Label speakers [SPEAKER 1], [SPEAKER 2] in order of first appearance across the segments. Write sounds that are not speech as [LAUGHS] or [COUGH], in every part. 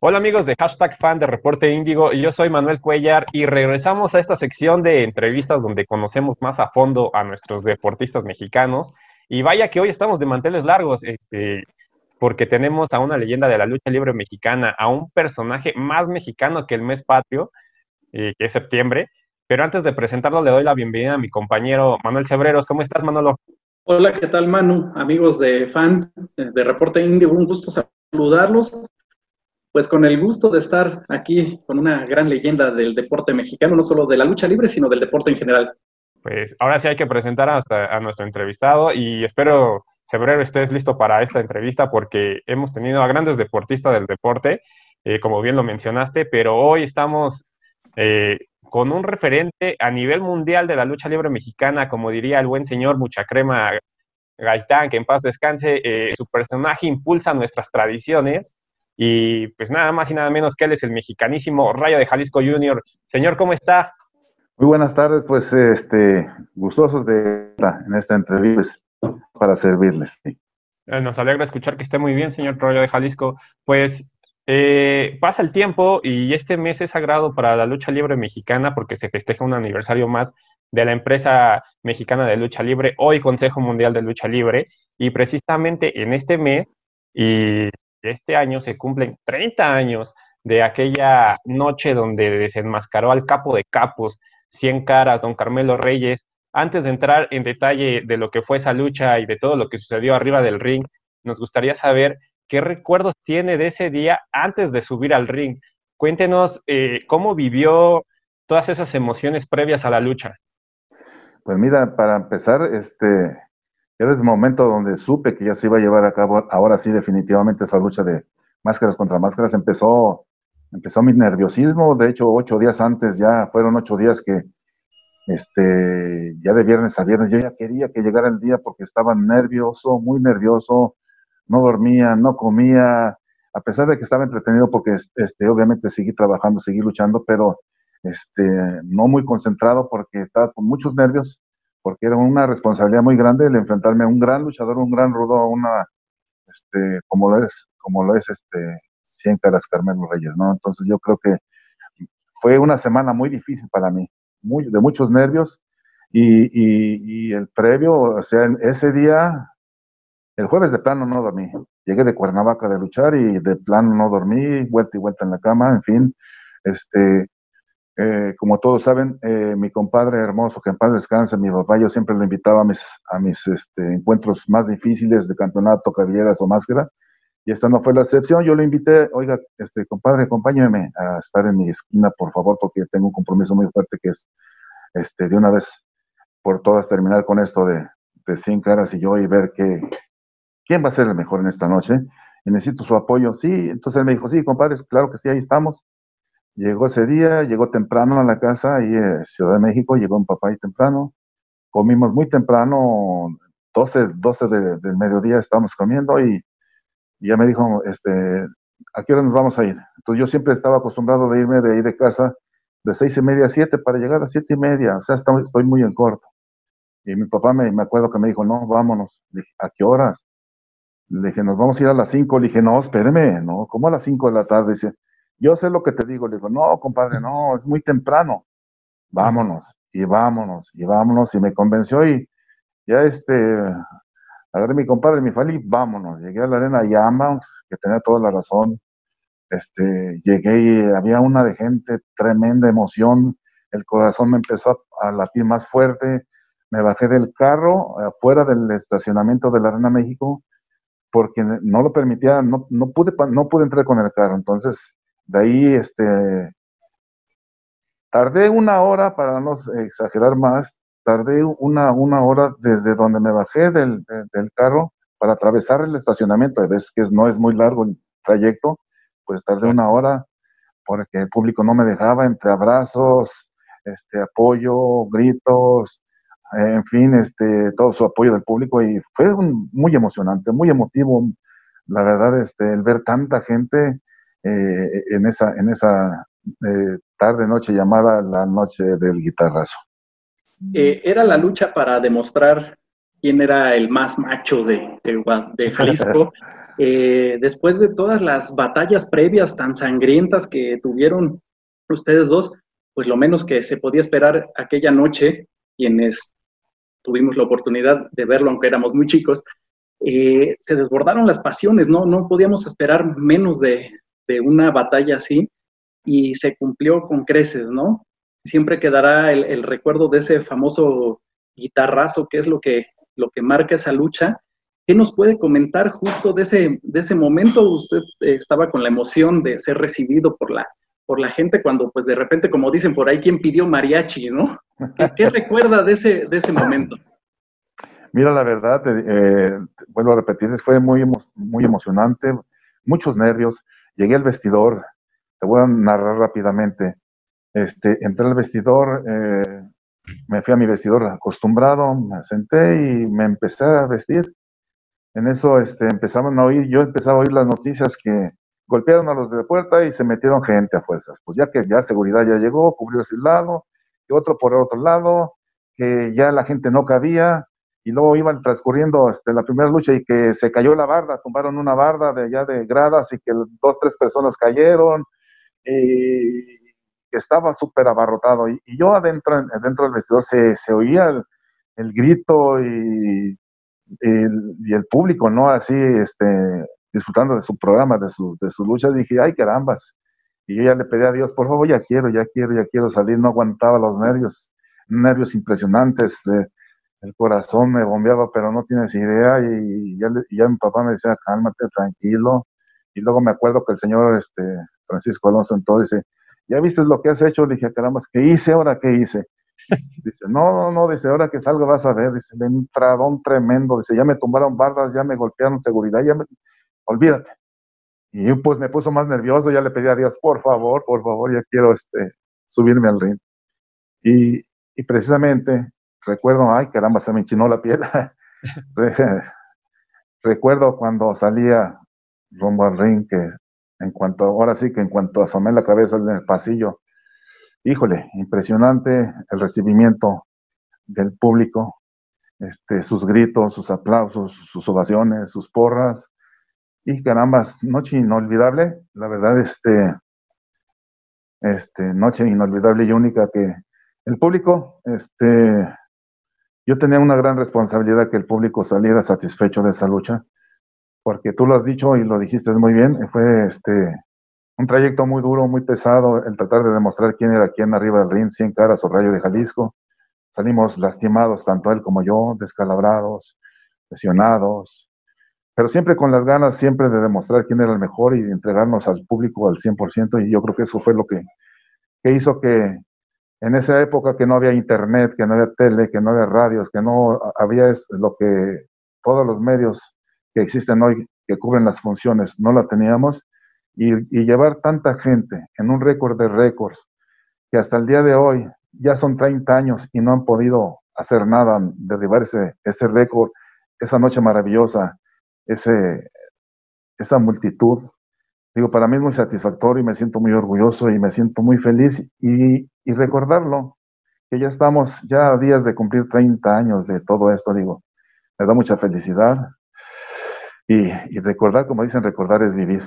[SPEAKER 1] Hola amigos de hashtag fan de Reporte Índigo, yo soy Manuel Cuellar y regresamos a esta sección de entrevistas donde conocemos más a fondo a nuestros deportistas mexicanos. Y vaya que hoy estamos de manteles largos, este, porque tenemos a una leyenda de la lucha libre mexicana, a un personaje más mexicano que el mes patrio, eh, que es septiembre. Pero antes de presentarlo, le doy la bienvenida a mi compañero Manuel Cebreros. ¿Cómo estás, Manolo?
[SPEAKER 2] Hola, ¿qué tal, Manu? Amigos de fan de Reporte Índigo, un gusto saludarlos pues con el gusto de estar aquí con una gran leyenda del deporte mexicano, no solo de la lucha libre, sino del deporte en general.
[SPEAKER 1] Pues ahora sí hay que presentar hasta a nuestro entrevistado y espero, Febrero, estés listo para esta entrevista porque hemos tenido a grandes deportistas del deporte, eh, como bien lo mencionaste, pero hoy estamos eh, con un referente a nivel mundial de la lucha libre mexicana, como diría el buen señor Mucha Crema Gaitán, que en paz descanse, eh, su personaje impulsa nuestras tradiciones y pues nada más y nada menos que él es el mexicanísimo Rayo de Jalisco Junior. Señor, ¿cómo está?
[SPEAKER 3] Muy buenas tardes, pues este, gustosos de estar en esta entrevista para servirles.
[SPEAKER 1] Eh, nos alegra escuchar que esté muy bien, señor Rayo de Jalisco. Pues eh, pasa el tiempo y este mes es sagrado para la lucha libre mexicana porque se festeja un aniversario más de la empresa mexicana de lucha libre, hoy Consejo Mundial de Lucha Libre, y precisamente en este mes, y este año se cumplen 30 años de aquella noche donde desenmascaró al capo de capos, 100 caras, don Carmelo Reyes. Antes de entrar en detalle de lo que fue esa lucha y de todo lo que sucedió arriba del ring, nos gustaría saber qué recuerdos tiene de ese día antes de subir al ring. Cuéntenos eh, cómo vivió todas esas emociones previas a la lucha.
[SPEAKER 3] Pues mira, para empezar, este, era ese momento donde supe que ya se iba a llevar a cabo, ahora sí, definitivamente, esa lucha de máscaras contra máscaras. Empezó, empezó mi nerviosismo. De hecho, ocho días antes, ya fueron ocho días que, este, ya de viernes a viernes, yo ya quería que llegara el día porque estaba nervioso, muy nervioso. No dormía, no comía, a pesar de que estaba entretenido porque, este, obviamente, seguí trabajando, seguí luchando, pero, este, no muy concentrado porque estaba con muchos nervios porque era una responsabilidad muy grande el enfrentarme a un gran luchador, un gran rudo, una, este, como lo es, como lo es, este, Cien Caras Carmelo Reyes, ¿no? Entonces yo creo que fue una semana muy difícil para mí, muy, de muchos nervios, y, y, el previo, o sea, ese día, el jueves de plano no dormí, llegué de Cuernavaca de luchar y de plano no dormí, vuelta y vuelta en la cama, en fin, este, eh, como todos saben, eh, mi compadre hermoso, que en paz descanse, mi papá, yo siempre lo invitaba a mis, a mis este, encuentros más difíciles de campeonato, cabelleras o máscara, y esta no fue la excepción. Yo le invité, oiga, este compadre, acompáñeme a estar en mi esquina, por favor, porque tengo un compromiso muy fuerte que es este, de una vez por todas terminar con esto de, de 100 caras y yo y ver que, quién va a ser el mejor en esta noche. Y necesito su apoyo. Sí, entonces él me dijo, sí, compadre, claro que sí, ahí estamos. Llegó ese día, llegó temprano a la casa ahí en Ciudad de México, llegó mi papá ahí temprano, comimos muy temprano, 12, 12 del mediodía estábamos comiendo y, ya me dijo, este, ¿a qué hora nos vamos a ir? Entonces yo siempre estaba acostumbrado de irme de ahí de casa de seis y media a siete para llegar a siete y media, o sea, estoy, muy en corto. Y mi papá me, me acuerdo que me dijo, no, vámonos. Dije, ¿a qué horas? Le dije, nos vamos a ir a las cinco. Le dije, no, espéreme, no, ¿cómo a las cinco de la tarde? Dice, yo sé lo que te digo. Le digo, no, compadre, no, es muy temprano. Vámonos, y vámonos, y vámonos. Y me convenció y ya este, agarré mi compadre, mi fali, vámonos. Llegué a la arena Yamans, que tenía toda la razón. Este, llegué había una de gente, tremenda emoción. El corazón me empezó a, latir más fuerte. Me bajé del carro afuera del estacionamiento de la Arena México porque no lo permitía, no, no, pude, no pude entrar con el carro. Entonces de ahí, este, tardé una hora, para no exagerar más, tardé una, una hora desde donde me bajé del, carro para atravesar el estacionamiento. Ves que no es muy largo el trayecto, pues tardé una hora porque el público no me dejaba entre abrazos, este, apoyo, gritos, en fin, este, todo su apoyo del público y fue muy emocionante, muy emotivo. La verdad, este, el ver tanta gente eh, en esa, en esa eh, tarde, noche llamada la noche del guitarrazo.
[SPEAKER 2] Eh, era la lucha para demostrar quién era el más macho de, de, [LAUGHS] Jalisco. eh, después de todas las batallas previas tan sangrientas que tuvieron ustedes dos, pues lo menos que se podía esperar aquella noche, quienes tuvimos la oportunidad de verlo, aunque éramos muy chicos, eh, se desbordaron las pasiones, ¿no? No podíamos esperar menos de, una batalla así y se cumplió con creces, ¿no? Siempre quedará el, recuerdo de ese famoso guitarrazo, que es lo que, lo que marca esa lucha. ¿Qué nos puede comentar justo de ese, de ese momento? Usted eh, estaba con la emoción de ser recibido por la, por la gente cuando, pues de repente, como dicen por ahí, ¿quién pidió mariachi, no? ¿Qué, [LAUGHS] recuerda de ese, de ese momento?
[SPEAKER 3] Mira, la verdad, eh, vuelvo a repetir, fue muy, muy emocionante, muchos nervios. Llegué al vestidor, te voy a narrar rápidamente. Este, entré al vestidor, eh, me fui a mi vestidor acostumbrado, me senté y me empecé a vestir. En eso este, empezaban a oír, yo empezaba a oír las noticias que golpearon a los de la puerta y se metieron gente a fuerzas. Pues ya que ya seguridad ya llegó, cubrió ese lado, y otro por el otro lado, que ya la gente no cabía, y luego iban transcurriendo este, la primera lucha y que se cayó la barda, tumbaron una barda de allá de gradas y que dos, tres personas cayeron, y estaba súper abarrotado. Y, yo adentro, dentro del vestidor se, se oía el, grito y el, y el público, ¿no? Así, este, disfrutando de su programa, de su, de su lucha, dije, ay carambas. Y yo ya le pedí a Dios, por favor, ya quiero, ya quiero, ya quiero salir. No aguantaba los nervios, nervios impresionantes. Eh, el corazón me bombeaba, pero no tienes idea. Y ya, ya mi papá me decía, cálmate, tranquilo. Y luego me acuerdo que el señor este, Francisco Alonso entonces dice, ¿ya viste lo que has hecho? Le dije, caramba, ¿qué hice ahora? ¿Qué hice? [LAUGHS] Dice, no, no, no, dice, ahora que salga vas a ver, dice, un entradón tremendo, dice, ya me tumbaron bardas, ya me golpearon seguridad, ya me, olvídate. Y pues me puso más nervioso, ya le pedí a Dios, por favor, por favor, ya quiero este, subirme al ring. Y, y precisamente recuerdo, ay caramba, se me enchinó la piel. [LAUGHS] recuerdo cuando salía rumbo al ring que en cuanto, ahora sí que en cuanto asomé la cabeza en el pasillo, híjole, impresionante el recibimiento del público, este, sus gritos, sus aplausos, sus ovaciones, sus porras, y caramba, noche inolvidable, la verdad, este, este, noche inolvidable y única que el público, este, yo tenía una gran responsabilidad que el público saliera satisfecho de esa lucha, porque tú lo has dicho y lo dijiste muy bien, fue este, un trayecto muy duro, muy pesado, el tratar de demostrar quién era quién arriba del ring, 100 caras o rayo de Jalisco. Salimos lastimados, tanto él como yo, descalabrados, lesionados, pero siempre con las ganas, siempre de demostrar quién era el mejor y entregarnos al público al 100%, y yo creo que eso fue lo que, hizo que en esa época que no había internet, que no había tele, que no había radios, que no había lo que todos los medios que existen hoy que cubren las funciones, no la teníamos, y, llevar tanta gente en un récord de récords, que hasta el día de hoy ya son 30 años y no han podido hacer nada, derribar ese, ese récord, esa noche maravillosa, ese, esa multitud. Digo, para mí es muy satisfactorio y me siento muy orgulloso y me siento muy feliz y, y recordarlo, que ya estamos ya a días de cumplir 30 años de todo esto, digo, me da mucha felicidad. Y, y recordar, como dicen, recordar es vivir.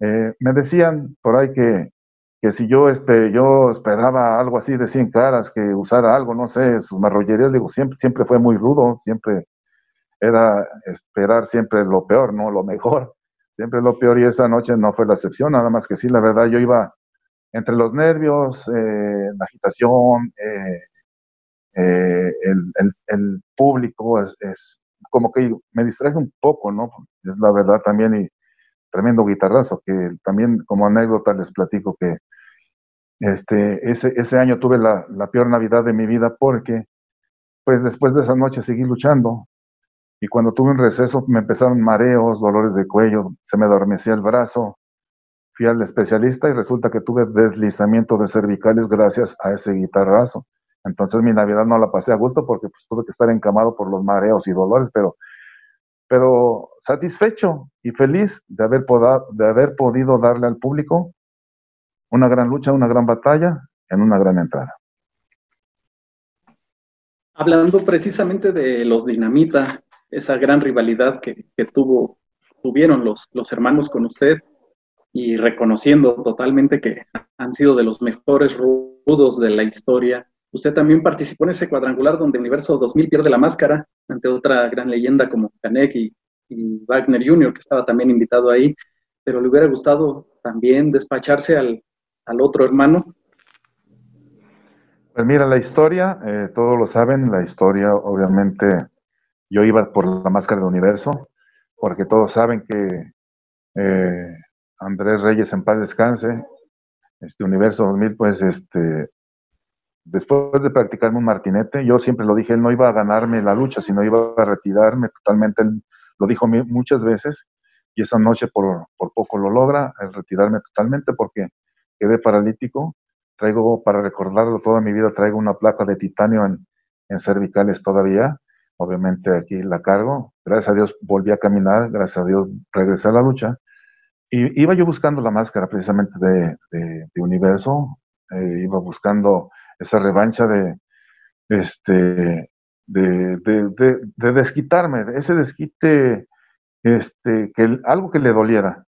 [SPEAKER 3] Eh, me decían por ahí que, que si yo, yo esperaba algo así de 100 caras, que usara algo, no sé, sus marrollerías, digo, siempre, siempre fue muy rudo, siempre era esperar siempre lo peor, no lo mejor, siempre lo peor y esa noche no fue la excepción, nada más que sí, la verdad yo iba entre los nervios, eh, la agitación, eh, eh, el, público, es, como que me distraje un poco, ¿no? Es la verdad también y tremendo guitarrazo, que también como anécdota les platico que este, ese, ese año tuve la, la peor Navidad de mi vida porque pues después de esa noche seguí luchando, y cuando tuve un receso me empezaron mareos, dolores de cuello, se me adormecía el brazo. Al especialista y resulta que tuve deslizamiento de cervicales gracias a ese guitarrazo. Entonces mi Navidad no la pasé a gusto porque pues, tuve que estar encamado por los mareos y dolores, pero, pero satisfecho y feliz de haber, de haber podido darle al público una gran lucha, una gran batalla en una gran entrada.
[SPEAKER 2] Hablando precisamente de los Dinamita, esa gran rivalidad que, tuvo tuvieron los, los hermanos con usted y reconociendo totalmente que han sido de los mejores rudos de la historia. Usted también participó en ese cuadrangular donde Universo 2000 pierde la máscara ante otra gran leyenda como Canek y, Wagner Jr., que estaba también invitado ahí, pero le hubiera gustado también despacharse al, al otro hermano.
[SPEAKER 3] Pues mira, la historia, eh, todos lo saben, la historia obviamente yo iba por la máscara de universo, porque todos saben que eh, Andrés Reyes en paz descanse, este Universo 2000, pues este, después de practicarme un martinete, yo siempre lo dije, él no iba a ganarme la lucha, sino iba a retirarme totalmente, él lo dijo muchas veces, y esa noche por, poco lo logra, el retirarme totalmente porque quedé paralítico, traigo, para recordarlo toda mi vida, traigo una placa de titanio en, en cervicales todavía, obviamente aquí la cargo, gracias a Dios volví a caminar, gracias a Dios regresé a la lucha, y iba yo buscando la máscara precisamente de, de, Universo, eh, iba buscando esa revancha de, este, de, de, desquitarme, ese desquite, este, que algo que le doliera.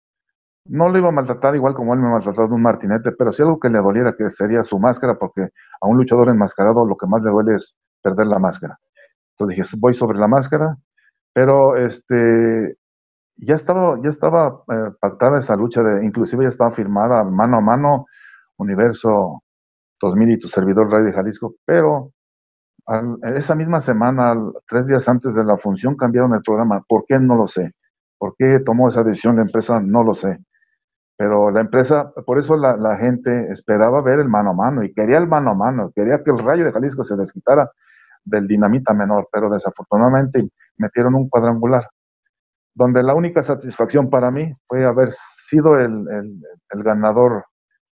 [SPEAKER 3] No lo iba a maltratar igual como él me maltrató de un martinete, pero sí algo que le doliera, que sería su máscara, porque a un luchador enmascarado lo que más le duele es perder la máscara. Entonces dije, voy sobre la máscara, pero este, ya estaba, ya estaba eh, pactada esa lucha, de, inclusive ya estaba firmada mano a mano Universo 2000 y tu servidor Radio Jalisco, pero esa misma semana, tres días antes de la función, cambiaron el programa. ¿Por qué? No lo sé. ¿Por qué tomó esa decisión la empresa? No lo sé. Pero la empresa, por eso la, la, gente esperaba ver el mano a mano y quería el mano a mano, quería que el Rayo de Jalisco se desquitara del dinamita menor, pero desafortunadamente metieron un cuadrangular donde la única satisfacción para mí fue haber sido el, ganador,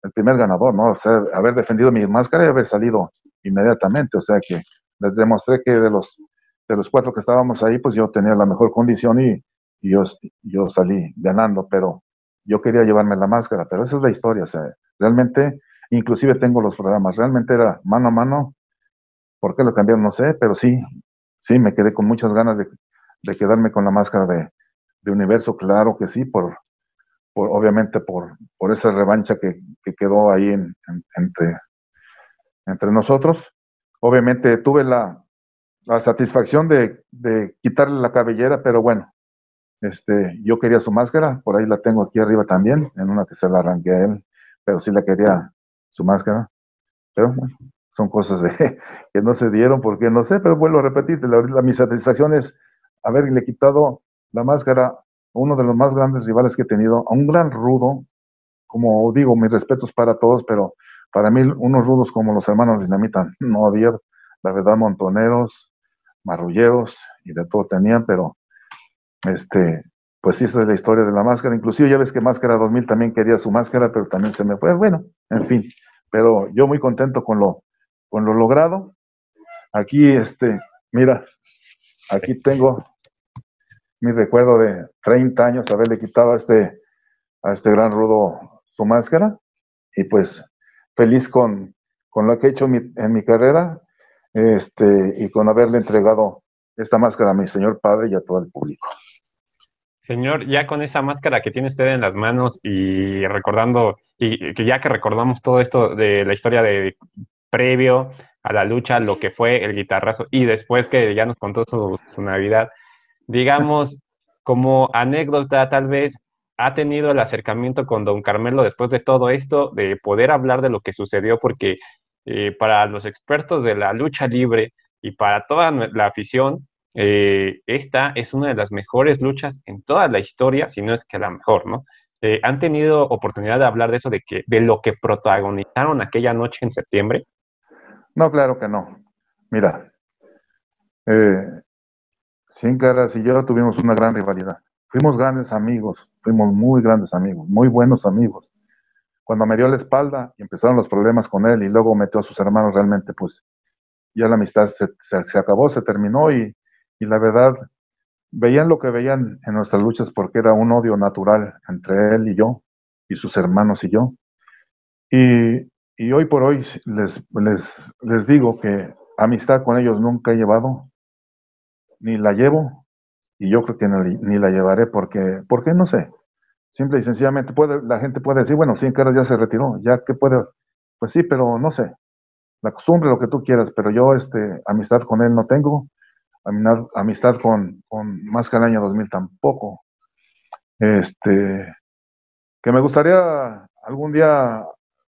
[SPEAKER 3] el primer ganador, ¿no? O sea, haber defendido mi máscara y haber salido inmediatamente. O sea que les demostré que de los, de los cuatro que estábamos ahí, pues yo tenía la mejor condición y, yo, yo salí ganando, pero yo quería llevarme la máscara, pero esa es la historia. O sea, realmente, inclusive tengo los programas, realmente era mano a mano. ¿Por qué lo cambiaron? No sé, pero sí, sí, me quedé con muchas ganas de, de quedarme con la máscara de, de universo, claro que sí, por, por obviamente por, por esa revancha que, quedó ahí entre, entre nosotros. Obviamente tuve la, satisfacción de, quitarle la cabellera, pero bueno, este, yo quería su máscara, por ahí la tengo aquí arriba también, en una que se la arranqué a él, pero sí la quería su máscara. Pero bueno, son cosas de, [LAUGHS] que no se dieron porque no sé, pero vuelvo a repetir, la, mi satisfacción es haberle quitado la máscara, uno de los más grandes rivales que he tenido, a un gran rudo, como digo, mis respetos para todos, pero para mí unos rudos como los hermanos Dinamita [LAUGHS] no había, la verdad, montoneros, marrulleros y de todo tenían, pero este, pues sí, esa es la historia de la máscara. Inclusive ya ves que Máscara 2000 también quería su máscara, pero también se me fue. Bueno, en fin, pero yo muy contento con lo, con lo logrado. Aquí, este, mira, aquí tengo mi recuerdo de 30 años haberle quitado a este, a este gran rudo su máscara y pues feliz con, con lo que he hecho en mi carrera este, y con haberle entregado esta máscara a mi señor padre y a todo el público.
[SPEAKER 1] Señor, ya con esa máscara que tiene usted en las manos y recordando, y que ya que recordamos todo esto de la historia de previo a la lucha, lo que fue el guitarrazo, y después que ya nos contó su Navidad, digamos, como anécdota, tal vez ha tenido el acercamiento con don Carmelo después de todo esto, de poder hablar de lo que sucedió, porque eh, para los expertos de la lucha libre y para toda la afición, eh, esta es una de las mejores luchas en toda la historia, si no es que la mejor, ¿no? Eh, ¿Han tenido oportunidad de hablar de eso, de, que, de lo que protagonizaron aquella noche en septiembre?
[SPEAKER 3] No, claro que no. Mira, Sin Caras y yo tuvimos una gran rivalidad. Fuimos grandes amigos, fuimos muy grandes amigos, muy buenos amigos. Cuando me dio la espalda y empezaron los problemas con él y luego metió a sus hermanos, realmente pues ya la amistad se, acabó, se terminó y, la verdad veían lo que veían en nuestras luchas porque era un odio natural entre él y yo y sus hermanos y yo. Y, y hoy por hoy les, les, les digo que amistad con ellos nunca he llevado, ni la llevo, y yo creo que ni la llevaré porque, porque no sé. Simple y sencillamente puede, la gente puede decir, bueno, 100 caras ya se retiró, ya que puede, pues sí, pero no sé. La costumbre, lo que tú quieras, pero yo este, amistad con él no tengo, amistad con, con más que el año 2000 tampoco. Este, que me gustaría algún día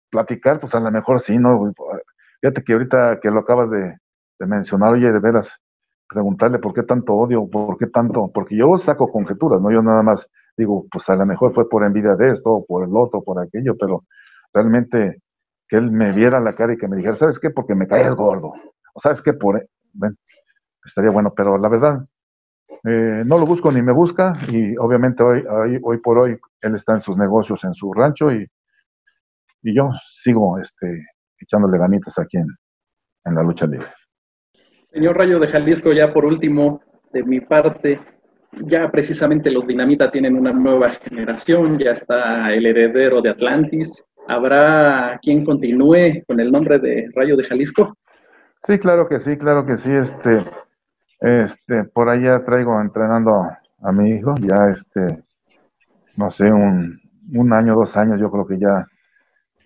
[SPEAKER 3] platicar, pues a lo mejor sí, ¿no? Fíjate que ahorita que lo acabas de, de mencionar, oye, de veras, preguntarle por qué tanto odio, por qué tanto, porque yo saco conjeturas, ¿no? Yo nada más digo, pues a lo mejor fue por envidia de esto, por el otro, por aquello, pero realmente que él me viera la cara y que me dijera, ¿sabes qué? Porque me caes gordo. O sabes qué, por, bueno, estaría bueno, pero la verdad, eh, no lo busco ni me busca y obviamente hoy, hoy, hoy, por hoy él está en sus negocios, en su rancho y, y yo sigo este, echándole ganitas aquí en, en la lucha libre.
[SPEAKER 2] Señor Rayo de Jalisco, ya por último, de mi parte, ya precisamente los Dinamita tienen una nueva generación, ya está el heredero de Atlantis. ¿Habrá quien continúe con el nombre de Rayo de Jalisco?
[SPEAKER 3] Sí, claro que sí, claro que sí. Este, este, por allá traigo entrenando a mi hijo, ya este, no sé, un, un año, dos años, yo creo que ya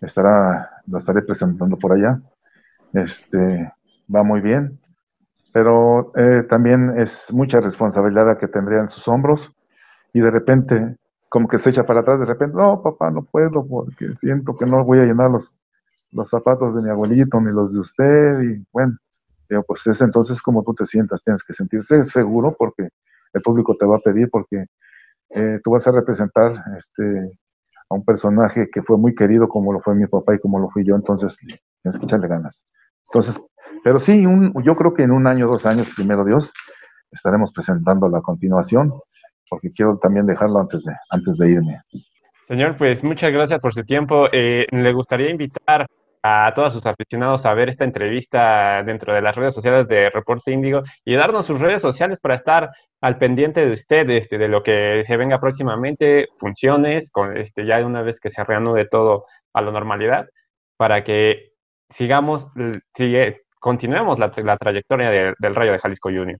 [SPEAKER 3] estará, lo estaré presentando por allá. Este, va muy bien pero eh, también es mucha responsabilidad que tendría en sus hombros y de repente como que se echa para atrás, de repente, no, papá, no puedo porque siento que no voy a llenar los, los zapatos de mi abuelito ni los de usted y bueno, digo, pues es entonces como tú te sientas, tienes que sentirse seguro porque el público te va a pedir porque eh, tú vas a representar este, a un personaje que fue muy querido como lo fue mi papá y como lo fui yo, entonces tienes que echarle ganas. Entonces, pero sí, un, yo creo que en un año, dos años, primero Dios, estaremos presentando la continuación, porque quiero también dejarlo antes de, antes de irme.
[SPEAKER 1] Señor, pues muchas gracias por su tiempo. Eh, le gustaría invitar a todos sus aficionados a ver esta entrevista dentro de las redes sociales de Reporte Índigo y darnos sus redes sociales para estar al pendiente de usted, este, de lo que se venga próximamente, funciones, con, este, ya una vez que se reanude todo a la normalidad, para que sigamos, sigue, continuemos la, trayectoria del Rayo de Jalisco Junior.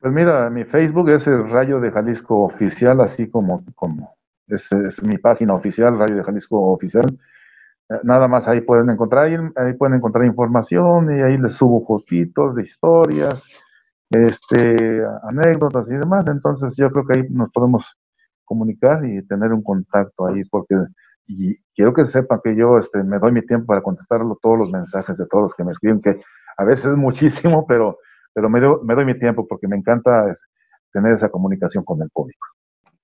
[SPEAKER 3] Pues mira, mi Facebook es el Rayo de Jalisco Oficial, así como, como es, mi página oficial, Rayo de Jalisco Oficial. Eh, nada más ahí pueden encontrar, ahí, pueden encontrar información y ahí les subo fotitos de historias, este, anécdotas y demás. Entonces yo creo que ahí nos podemos comunicar y tener un contacto ahí, porque y quiero que sepan que yo este, me doy mi tiempo para contestar todos los mensajes de todos los que me escriben, que a veces es muchísimo, [LAUGHS] pero, pero me, doy, me doy mi tiempo porque me encanta tener esa comunicación con el público.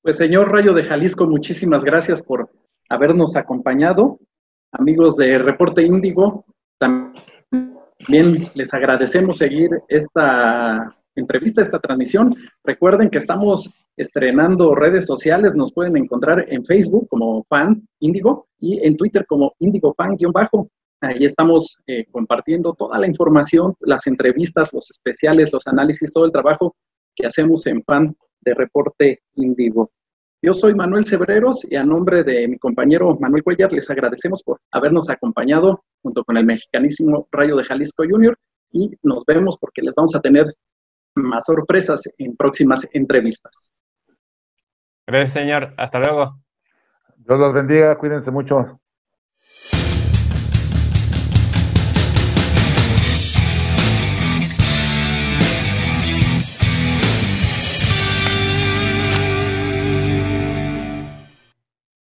[SPEAKER 2] Pues señor Rayo de Jalisco, muchísimas gracias por habernos acompañado. Amigos de Reporte Índigo, también les agradecemos seguir esta entrevista, esta transmisión. Recuerden que estamos estrenando redes sociales, nos pueden encontrar en Facebook como Fan Índigo y en Twitter como Índigo Fan-bajo. Ahí estamos eh, compartiendo toda la información, las entrevistas, los especiales, los análisis, todo el trabajo que hacemos en Fan de Reporte Índigo. Yo soy Manuel Cebreros y a nombre de mi compañero Manuel Cuellar les agradecemos por habernos acompañado junto con el mexicanísimo Rayo de Jalisco Junior y nos vemos porque les vamos a tener más sorpresas en próximas entrevistas.
[SPEAKER 1] Gracias, señor. Hasta luego.
[SPEAKER 3] Dios los bendiga. Cuídense mucho.